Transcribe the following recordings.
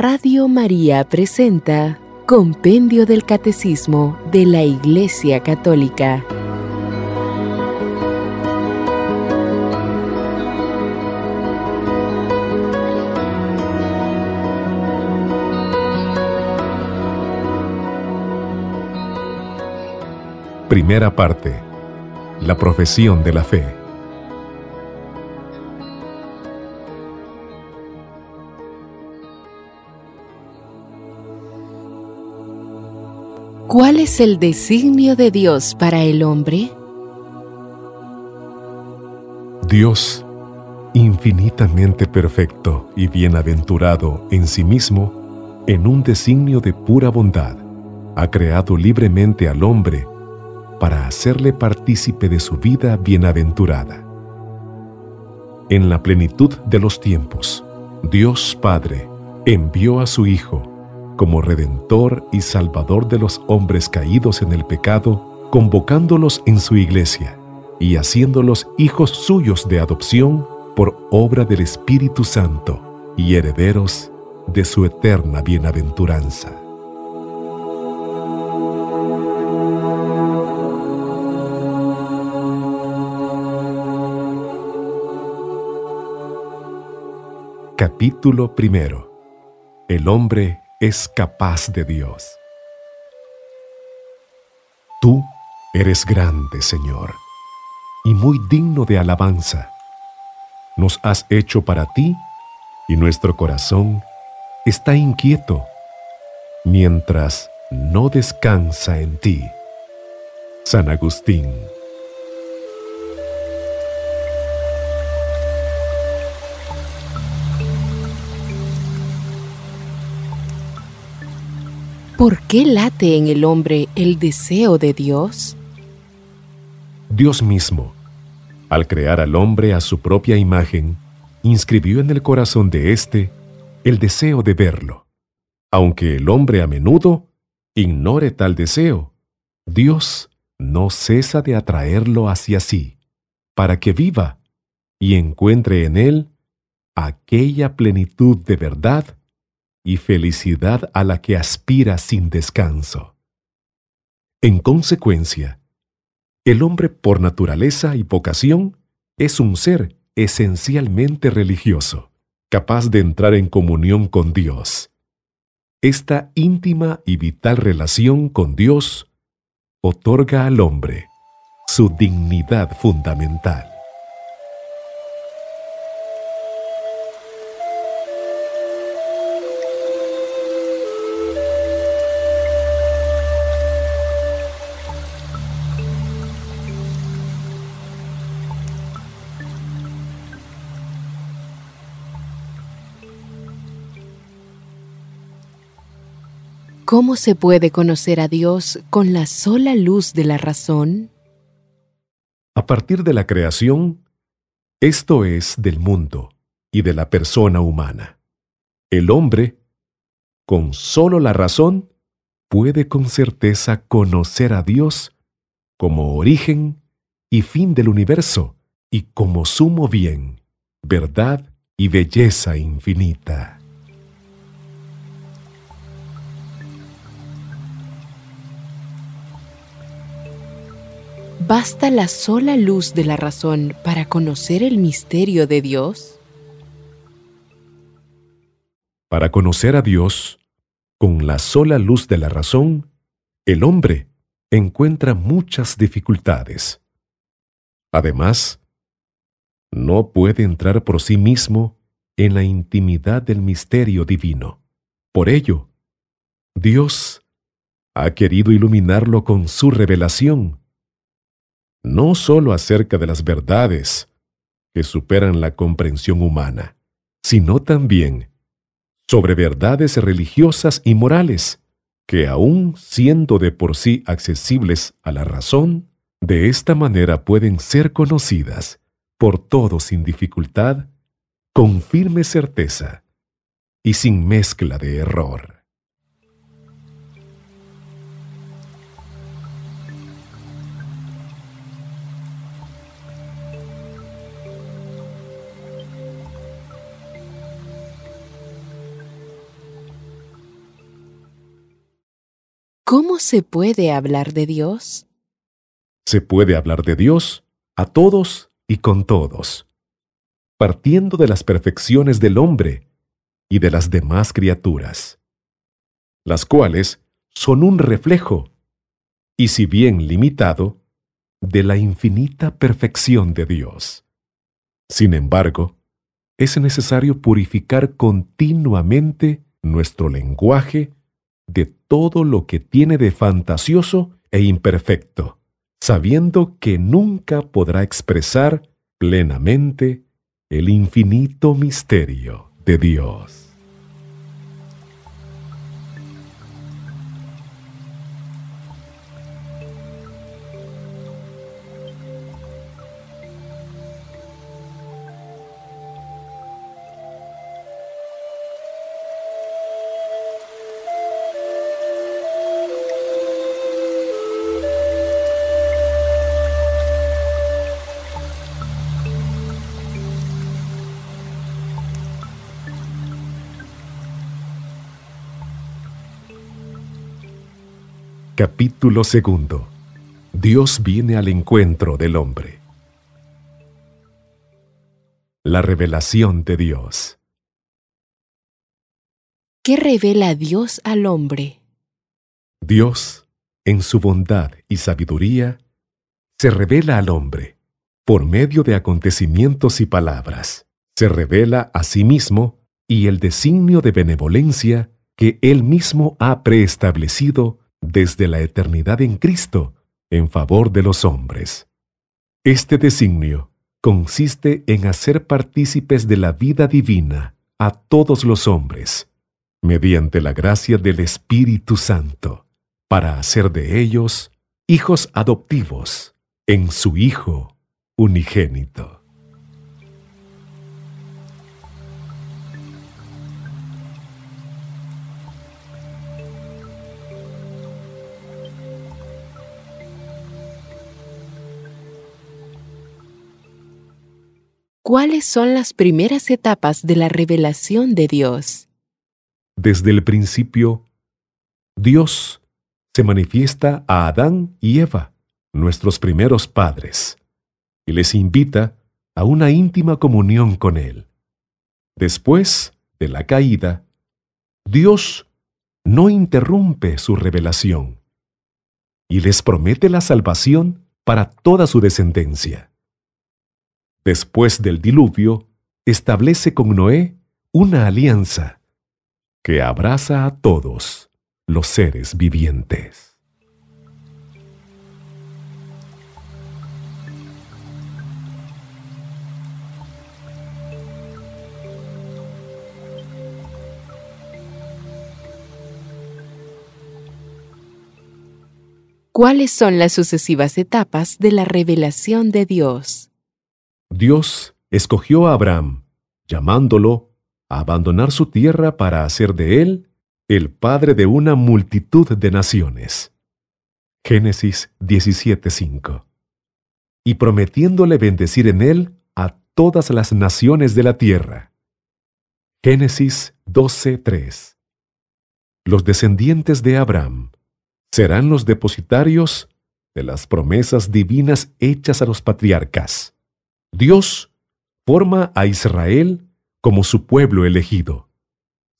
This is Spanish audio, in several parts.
Radio María presenta Compendio del Catecismo de la Iglesia Católica. Primera parte. La profesión de la fe. ¿Cuál es el designio de Dios para el hombre? Dios, infinitamente perfecto y bienaventurado en sí mismo, en un designio de pura bondad, ha creado libremente al hombre para hacerle partícipe de su vida bienaventurada. En la plenitud de los tiempos, Dios Padre envió a su Hijo como Redentor y Salvador de los hombres caídos en el pecado, convocándolos en su iglesia y haciéndolos hijos suyos de adopción por obra del Espíritu Santo y herederos de su eterna bienaventuranza. Capítulo primero. El hombre es capaz de Dios. Tú eres grande, Señor, y muy digno de alabanza. Nos has hecho para ti y nuestro corazón está inquieto mientras no descansa en ti. San Agustín. ¿Por qué late en el hombre el deseo de Dios? Dios mismo, al crear al hombre a su propia imagen, inscribió en el corazón de éste el deseo de verlo. Aunque el hombre a menudo ignore tal deseo, Dios no cesa de atraerlo hacia sí, para que viva y encuentre en él aquella plenitud de verdad y felicidad a la que aspira sin descanso. En consecuencia, el hombre por naturaleza y vocación es un ser esencialmente religioso, capaz de entrar en comunión con Dios. Esta íntima y vital relación con Dios otorga al hombre su dignidad fundamental. ¿Cómo se puede conocer a Dios con la sola luz de la razón? A partir de la creación, esto es del mundo y de la persona humana. El hombre, con solo la razón, puede con certeza conocer a Dios como origen y fin del universo y como sumo bien, verdad y belleza infinita. ¿Basta la sola luz de la razón para conocer el misterio de Dios? Para conocer a Dios, con la sola luz de la razón, el hombre encuentra muchas dificultades. Además, no puede entrar por sí mismo en la intimidad del misterio divino. Por ello, Dios ha querido iluminarlo con su revelación no sólo acerca de las verdades que superan la comprensión humana, sino también sobre verdades religiosas y morales que aun siendo de por sí accesibles a la razón, de esta manera pueden ser conocidas por todos sin dificultad, con firme certeza y sin mezcla de error. ¿Cómo se puede hablar de Dios? Se puede hablar de Dios a todos y con todos, partiendo de las perfecciones del hombre y de las demás criaturas, las cuales son un reflejo, y si bien limitado, de la infinita perfección de Dios. Sin embargo, es necesario purificar continuamente nuestro lenguaje de todo lo que tiene de fantasioso e imperfecto, sabiendo que nunca podrá expresar plenamente el infinito misterio de Dios. Capítulo segundo. Dios viene al encuentro del hombre. La revelación de Dios. ¿Qué revela Dios al hombre? Dios, en su bondad y sabiduría, se revela al hombre por medio de acontecimientos y palabras. Se revela a sí mismo y el designio de benevolencia que él mismo ha preestablecido desde la eternidad en Cristo en favor de los hombres. Este designio consiste en hacer partícipes de la vida divina a todos los hombres, mediante la gracia del Espíritu Santo, para hacer de ellos hijos adoptivos en su Hijo unigénito. ¿Cuáles son las primeras etapas de la revelación de Dios? Desde el principio, Dios se manifiesta a Adán y Eva, nuestros primeros padres, y les invita a una íntima comunión con Él. Después de la caída, Dios no interrumpe su revelación y les promete la salvación para toda su descendencia después del diluvio, establece con Noé una alianza que abraza a todos los seres vivientes. ¿Cuáles son las sucesivas etapas de la revelación de Dios? Dios escogió a Abraham, llamándolo a abandonar su tierra para hacer de él el padre de una multitud de naciones. Génesis 17:5. Y prometiéndole bendecir en él a todas las naciones de la tierra. Génesis 12:3. Los descendientes de Abraham serán los depositarios de las promesas divinas hechas a los patriarcas. Dios forma a Israel como su pueblo elegido,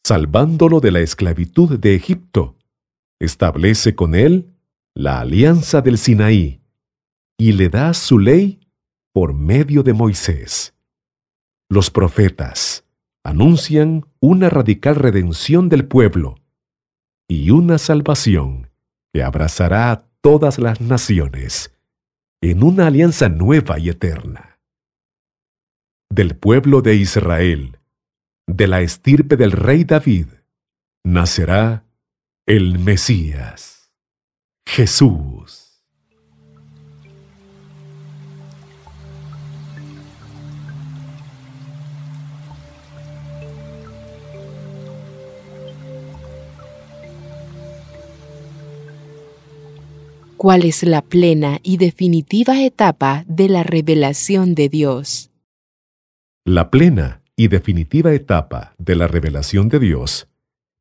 salvándolo de la esclavitud de Egipto. Establece con él la alianza del Sinaí y le da su ley por medio de Moisés. Los profetas anuncian una radical redención del pueblo y una salvación que abrazará a todas las naciones en una alianza nueva y eterna del pueblo de Israel, de la estirpe del rey David, nacerá el Mesías, Jesús. ¿Cuál es la plena y definitiva etapa de la revelación de Dios? La plena y definitiva etapa de la revelación de Dios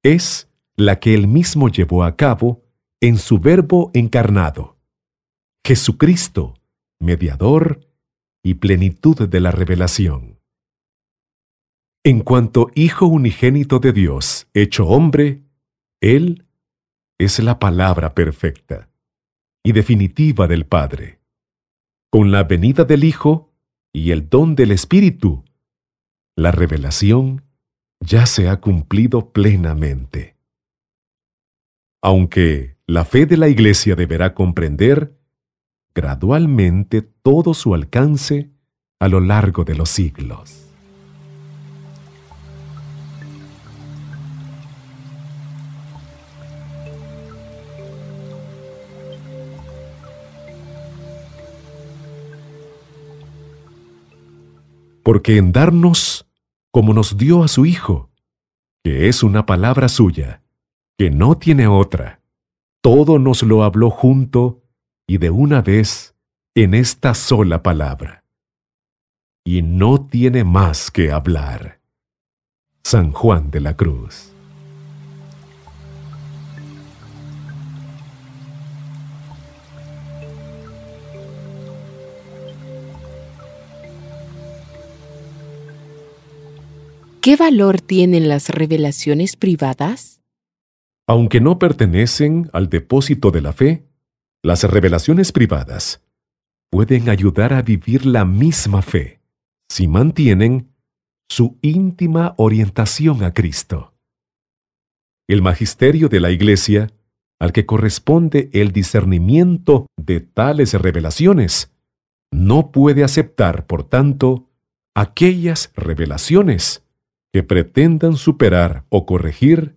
es la que él mismo llevó a cabo en su Verbo encarnado, Jesucristo, mediador y plenitud de la revelación. En cuanto Hijo unigénito de Dios, hecho hombre, Él es la palabra perfecta y definitiva del Padre. Con la venida del Hijo y el don del Espíritu, la revelación ya se ha cumplido plenamente. Aunque la fe de la Iglesia deberá comprender gradualmente todo su alcance a lo largo de los siglos. Porque en darnos como nos dio a su Hijo, que es una palabra suya, que no tiene otra, todo nos lo habló junto y de una vez en esta sola palabra. Y no tiene más que hablar. San Juan de la Cruz. ¿Qué valor tienen las revelaciones privadas? Aunque no pertenecen al depósito de la fe, las revelaciones privadas pueden ayudar a vivir la misma fe si mantienen su íntima orientación a Cristo. El magisterio de la Iglesia, al que corresponde el discernimiento de tales revelaciones, no puede aceptar, por tanto, aquellas revelaciones que pretendan superar o corregir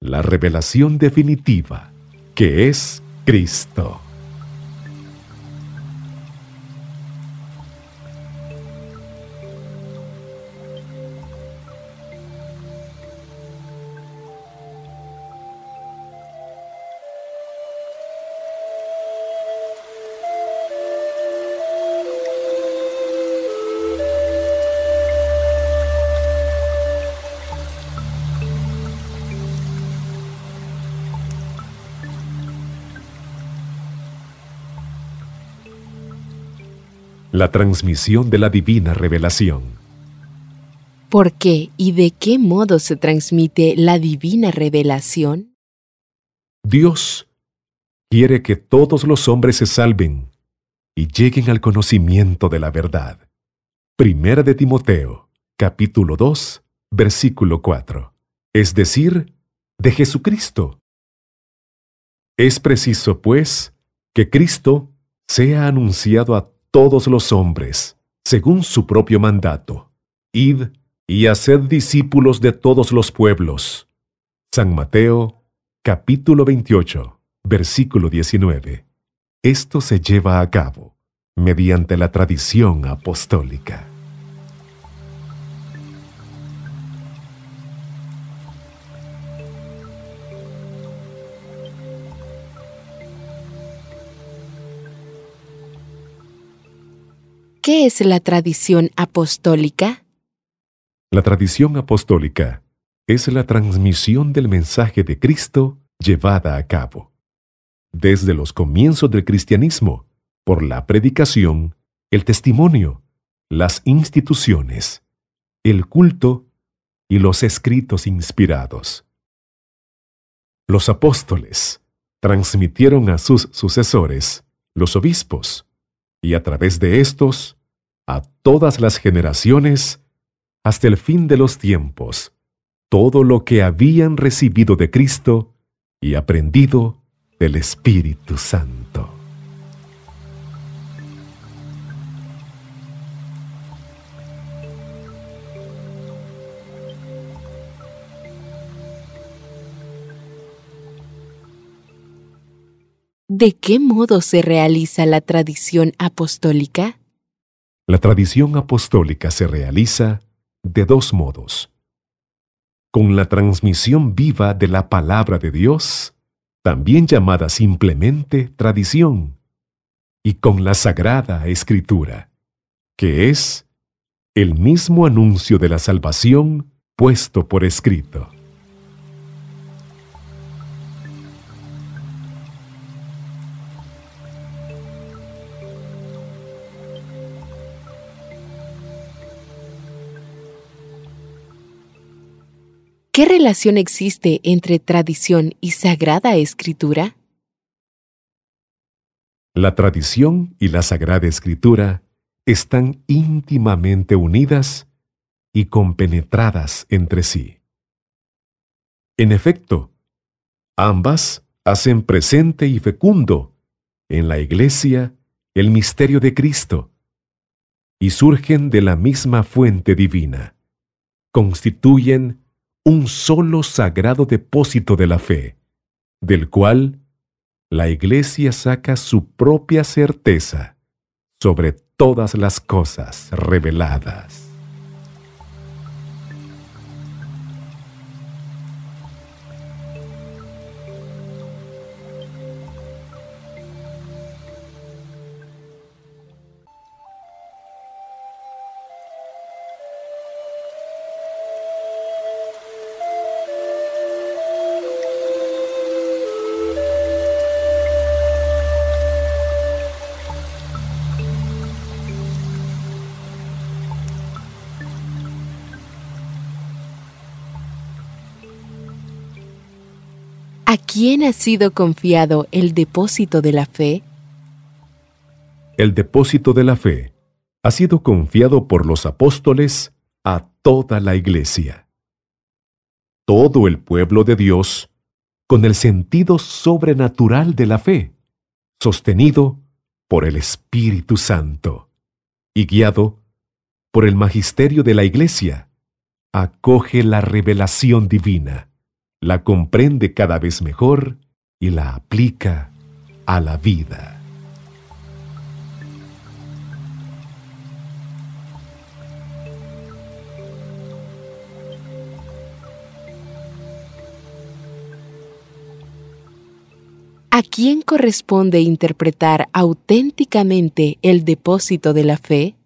la revelación definitiva, que es Cristo. La transmisión de la divina revelación. ¿Por qué y de qué modo se transmite la divina revelación? Dios quiere que todos los hombres se salven y lleguen al conocimiento de la verdad. Primera de Timoteo, capítulo 2, versículo 4. Es decir, de Jesucristo. Es preciso, pues, que Cristo sea anunciado a todos los hombres, según su propio mandato. Id y haced discípulos de todos los pueblos. San Mateo, capítulo 28, versículo 19. Esto se lleva a cabo mediante la tradición apostólica. ¿Qué es la tradición apostólica? La tradición apostólica es la transmisión del mensaje de Cristo llevada a cabo. Desde los comienzos del cristianismo, por la predicación, el testimonio, las instituciones, el culto y los escritos inspirados. Los apóstoles transmitieron a sus sucesores, los obispos, y a través de estos, a todas las generaciones, hasta el fin de los tiempos, todo lo que habían recibido de Cristo y aprendido del Espíritu Santo. ¿De qué modo se realiza la tradición apostólica? La tradición apostólica se realiza de dos modos. Con la transmisión viva de la palabra de Dios, también llamada simplemente tradición, y con la sagrada escritura, que es el mismo anuncio de la salvación puesto por escrito. ¿Qué relación existe entre tradición y sagrada escritura? La tradición y la sagrada escritura están íntimamente unidas y compenetradas entre sí. En efecto, ambas hacen presente y fecundo en la Iglesia el misterio de Cristo y surgen de la misma fuente divina. Constituyen un solo sagrado depósito de la fe, del cual la Iglesia saca su propia certeza sobre todas las cosas reveladas. Ha sido confiado el depósito de la fe? El depósito de la fe ha sido confiado por los apóstoles a toda la iglesia. Todo el pueblo de Dios, con el sentido sobrenatural de la fe, sostenido por el Espíritu Santo y guiado por el magisterio de la iglesia, acoge la revelación divina la comprende cada vez mejor y la aplica a la vida. ¿A quién corresponde interpretar auténticamente el depósito de la fe?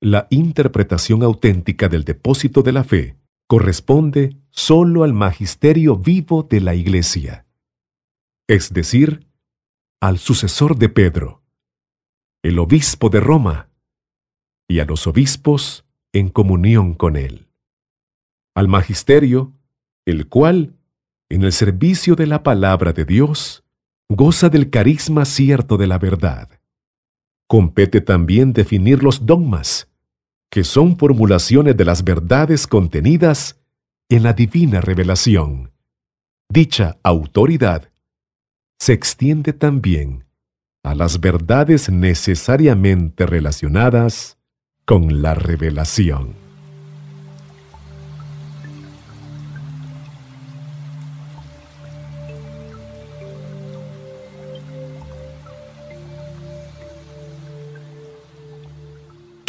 La interpretación auténtica del depósito de la fe corresponde solo al magisterio vivo de la Iglesia, es decir, al sucesor de Pedro, el obispo de Roma, y a los obispos en comunión con él. Al magisterio, el cual, en el servicio de la palabra de Dios, goza del carisma cierto de la verdad. Compete también definir los dogmas, que son formulaciones de las verdades contenidas en la divina revelación. Dicha autoridad se extiende también a las verdades necesariamente relacionadas con la revelación.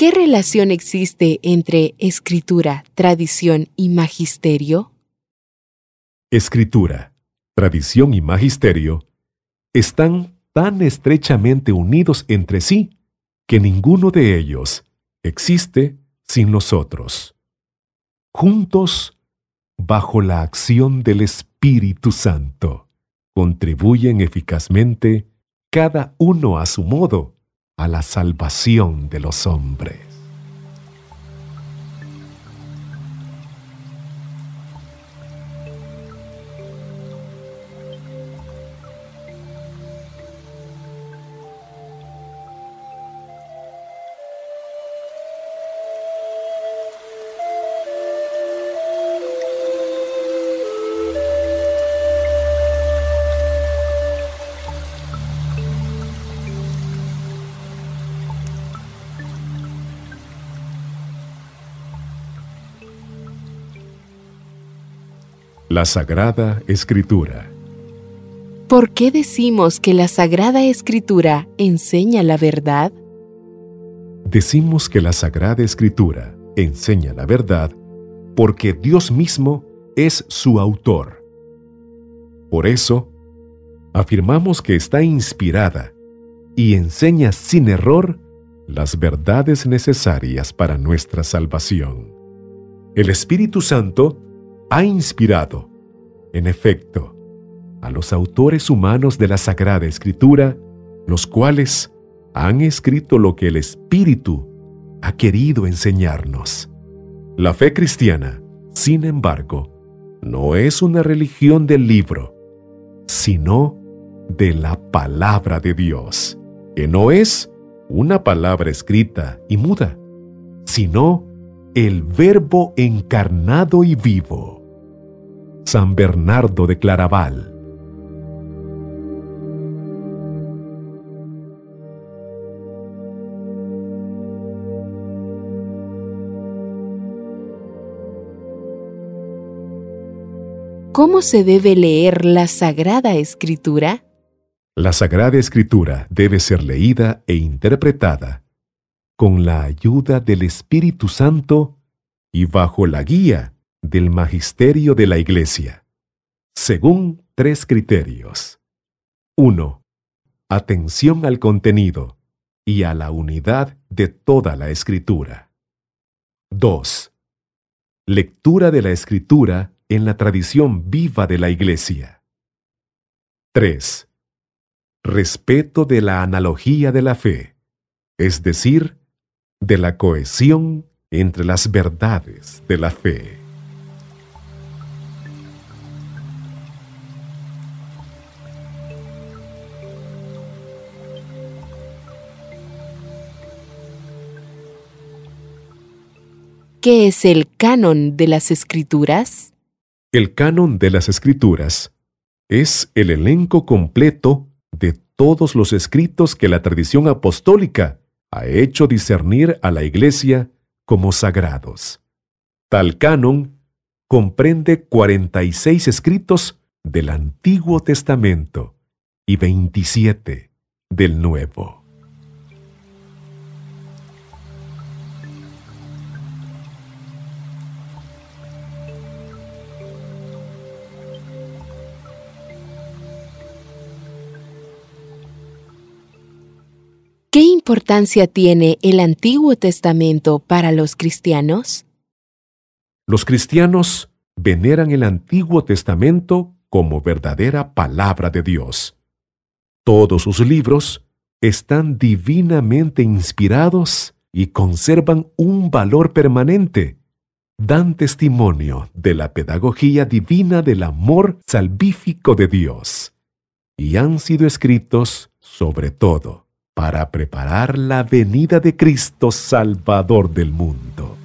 ¿Qué relación existe entre escritura, tradición y magisterio? Escritura, tradición y magisterio están tan estrechamente unidos entre sí que ninguno de ellos existe sin nosotros. Juntos, bajo la acción del Espíritu Santo, contribuyen eficazmente cada uno a su modo a la salvación de los hombres. La Sagrada Escritura. ¿Por qué decimos que la Sagrada Escritura enseña la verdad? Decimos que la Sagrada Escritura enseña la verdad porque Dios mismo es su autor. Por eso, afirmamos que está inspirada y enseña sin error las verdades necesarias para nuestra salvación. El Espíritu Santo ha inspirado, en efecto, a los autores humanos de la Sagrada Escritura, los cuales han escrito lo que el Espíritu ha querido enseñarnos. La fe cristiana, sin embargo, no es una religión del libro, sino de la palabra de Dios, que no es una palabra escrita y muda, sino el verbo encarnado y vivo. San Bernardo de Claraval ¿Cómo se debe leer la Sagrada Escritura? La Sagrada Escritura debe ser leída e interpretada con la ayuda del Espíritu Santo y bajo la guía del Magisterio de la Iglesia, según tres criterios. 1. Atención al contenido y a la unidad de toda la Escritura. 2. Lectura de la Escritura en la tradición viva de la Iglesia. 3. Respeto de la analogía de la fe, es decir, de la cohesión entre las verdades de la fe. ¿Qué es el canon de las escrituras? El canon de las Escrituras es el elenco completo de todos los escritos que la tradición apostólica ha hecho discernir a la Iglesia como sagrados. Tal canon comprende 46 escritos del Antiguo Testamento y 27 del Nuevo. ¿Qué importancia tiene el Antiguo Testamento para los cristianos? Los cristianos veneran el Antiguo Testamento como verdadera palabra de Dios. Todos sus libros están divinamente inspirados y conservan un valor permanente. Dan testimonio de la pedagogía divina del amor salvífico de Dios y han sido escritos, sobre todo, para preparar la venida de Cristo Salvador del mundo.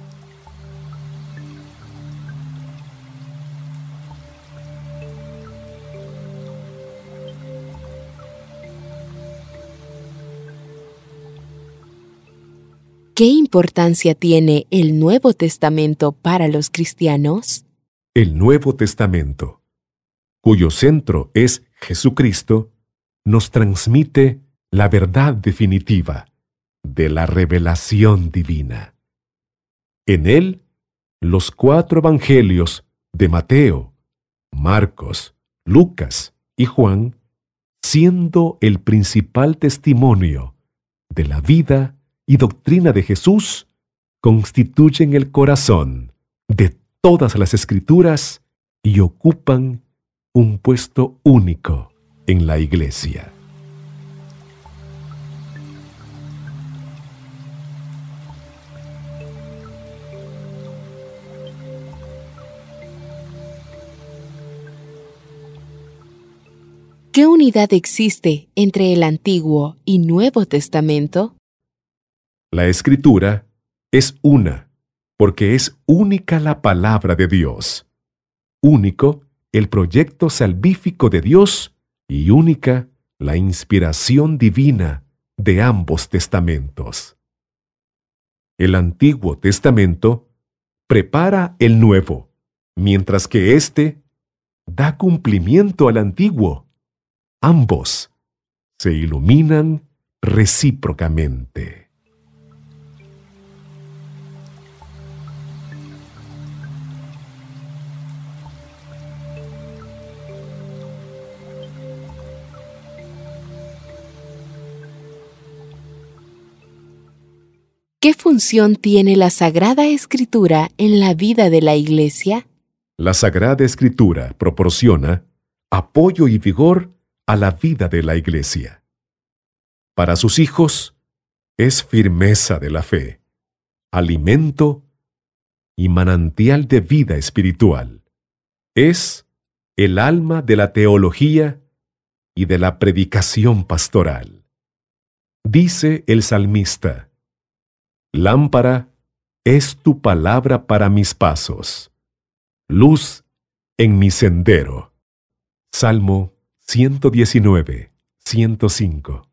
¿Qué importancia tiene el Nuevo Testamento para los cristianos? El Nuevo Testamento, cuyo centro es Jesucristo, nos transmite la verdad definitiva de la revelación divina. En él, los cuatro evangelios de Mateo, Marcos, Lucas y Juan, siendo el principal testimonio de la vida y doctrina de Jesús, constituyen el corazón de todas las escrituras y ocupan un puesto único en la iglesia. ¿Qué unidad existe entre el Antiguo y Nuevo Testamento? La Escritura es una, porque es única la palabra de Dios, único el proyecto salvífico de Dios y única la inspiración divina de ambos testamentos. El Antiguo Testamento prepara el Nuevo, mientras que éste da cumplimiento al Antiguo ambos se iluminan recíprocamente. ¿Qué función tiene la Sagrada Escritura en la vida de la Iglesia? La Sagrada Escritura proporciona apoyo y vigor a la vida de la Iglesia. Para sus hijos es firmeza de la fe, alimento y manantial de vida espiritual. es el alma de la teología y de la predicación pastoral. Dice el salmista, Lámpara es tu palabra para mis pasos, luz en mi sendero. Salmo 119, 105.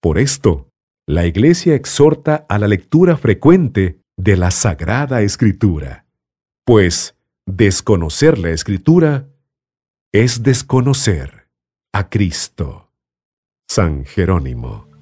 Por esto, la Iglesia exhorta a la lectura frecuente de la Sagrada Escritura, pues desconocer la Escritura es desconocer a Cristo. San Jerónimo.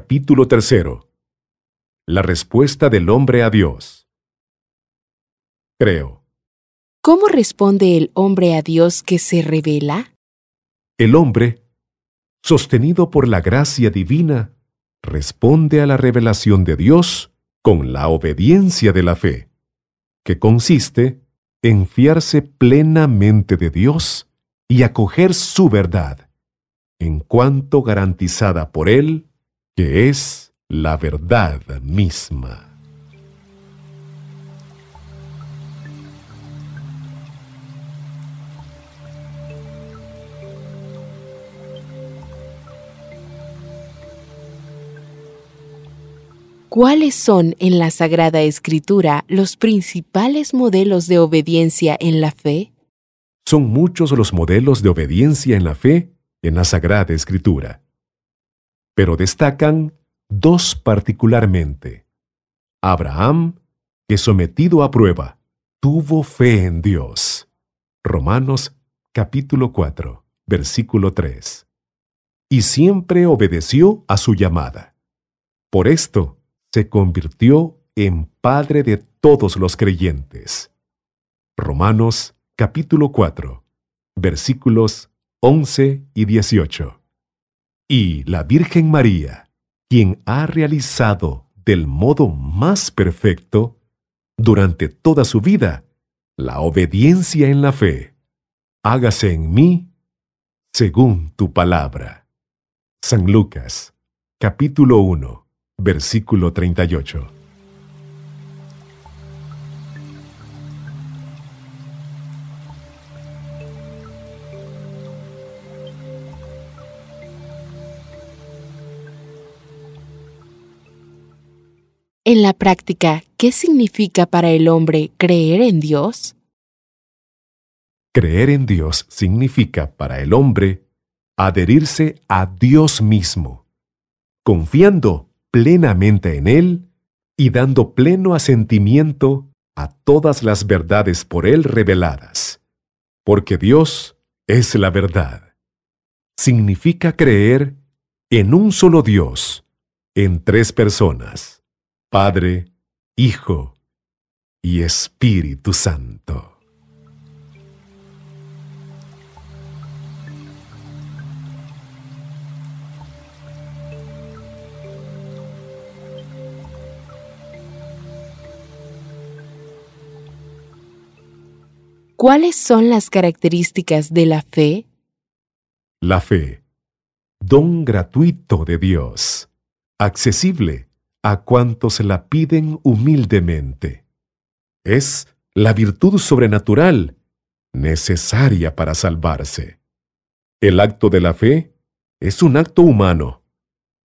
Capítulo tercero. La respuesta del hombre a Dios. Creo. ¿Cómo responde el hombre a Dios que se revela? El hombre, sostenido por la gracia divina, responde a la revelación de Dios con la obediencia de la fe, que consiste en fiarse plenamente de Dios y acoger su verdad, en cuanto garantizada por Él que es la verdad misma. ¿Cuáles son en la Sagrada Escritura los principales modelos de obediencia en la fe? Son muchos los modelos de obediencia en la fe en la Sagrada Escritura pero destacan dos particularmente. Abraham, que sometido a prueba, tuvo fe en Dios. Romanos capítulo 4, versículo 3. Y siempre obedeció a su llamada. Por esto se convirtió en Padre de todos los creyentes. Romanos capítulo 4, versículos 11 y 18 y la Virgen María, quien ha realizado del modo más perfecto, durante toda su vida, la obediencia en la fe. Hágase en mí según tu palabra. San Lucas, capítulo 1, versículo 38. En la práctica, ¿qué significa para el hombre creer en Dios? Creer en Dios significa para el hombre adherirse a Dios mismo, confiando plenamente en Él y dando pleno asentimiento a todas las verdades por Él reveladas, porque Dios es la verdad. Significa creer en un solo Dios, en tres personas Padre, Hijo y Espíritu Santo. ¿Cuáles son las características de la fe? La fe, don gratuito de Dios, accesible a cuantos la piden humildemente. Es la virtud sobrenatural necesaria para salvarse. El acto de la fe es un acto humano,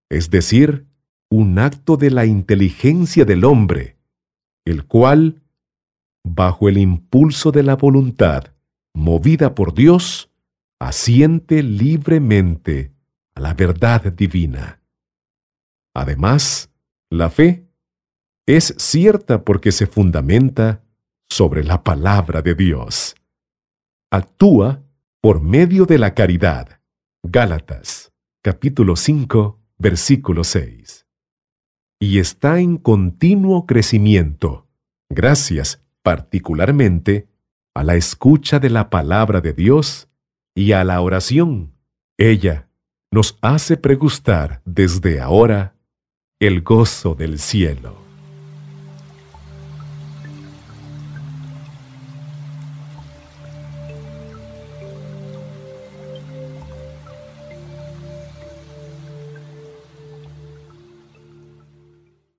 es decir, un acto de la inteligencia del hombre, el cual, bajo el impulso de la voluntad, movida por Dios, asiente libremente a la verdad divina. Además, la fe es cierta porque se fundamenta sobre la palabra de Dios. actúa por medio de la caridad. Gálatas, capítulo 5, versículo 6. Y está en continuo crecimiento, gracias particularmente a la escucha de la palabra de Dios y a la oración. Ella nos hace pregustar desde ahora el gozo del cielo.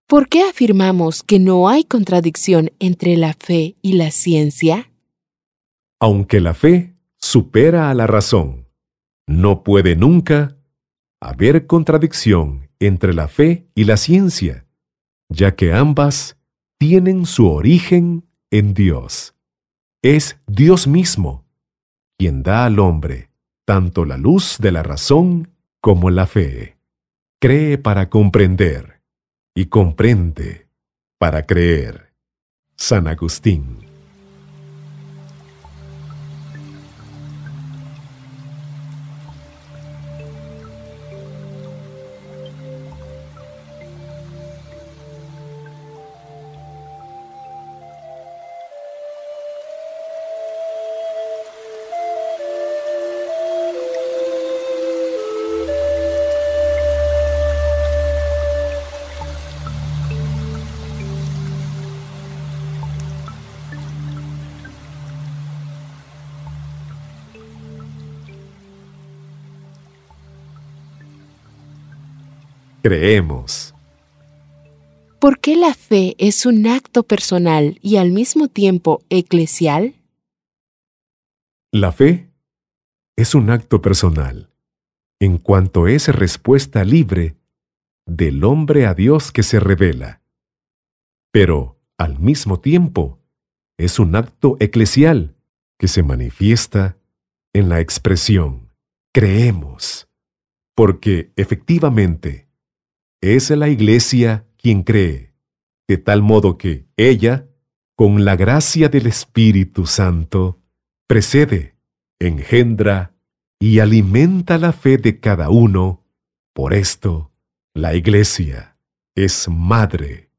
¿Por qué afirmamos que no hay contradicción entre la fe y la ciencia? Aunque la fe supera a la razón, no puede nunca haber contradicción entre la fe y la ciencia, ya que ambas tienen su origen en Dios. Es Dios mismo quien da al hombre tanto la luz de la razón como la fe. Cree para comprender y comprende para creer. San Agustín. Creemos. ¿Por qué la fe es un acto personal y al mismo tiempo eclesial? La fe es un acto personal, en cuanto es respuesta libre del hombre a Dios que se revela. Pero, al mismo tiempo, es un acto eclesial que se manifiesta en la expresión creemos, porque efectivamente es la Iglesia quien cree, de tal modo que ella, con la gracia del Espíritu Santo, precede, engendra y alimenta la fe de cada uno. Por esto, la Iglesia es madre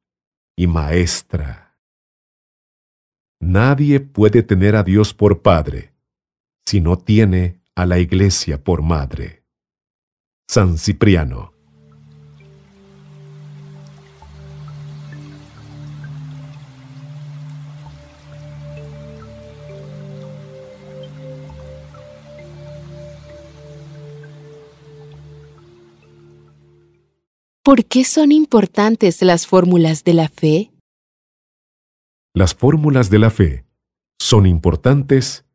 y maestra. Nadie puede tener a Dios por Padre si no tiene a la Iglesia por Madre. San Cipriano ¿Por qué son importantes las fórmulas de la fe? Las fórmulas de la fe son importantes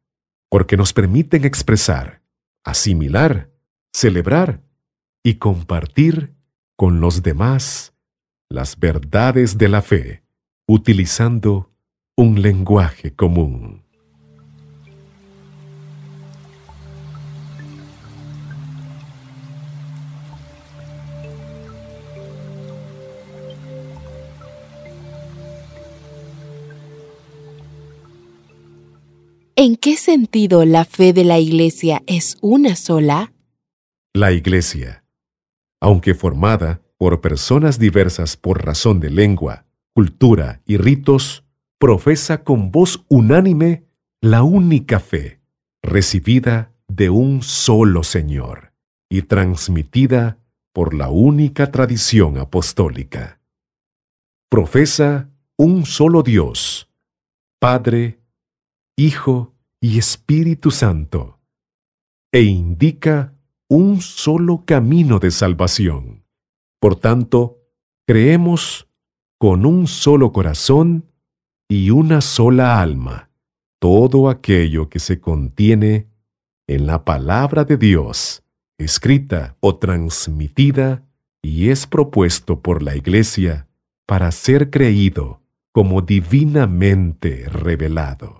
porque nos permiten expresar, asimilar, celebrar y compartir con los demás las verdades de la fe utilizando un lenguaje común. ¿En qué sentido la fe de la Iglesia es una sola? La Iglesia, aunque formada por personas diversas por razón de lengua, cultura y ritos, profesa con voz unánime la única fe, recibida de un solo Señor y transmitida por la única tradición apostólica. Profesa un solo Dios, Padre, Hijo y Espíritu Santo, e indica un solo camino de salvación. Por tanto, creemos con un solo corazón y una sola alma todo aquello que se contiene en la palabra de Dios, escrita o transmitida, y es propuesto por la Iglesia para ser creído como divinamente revelado.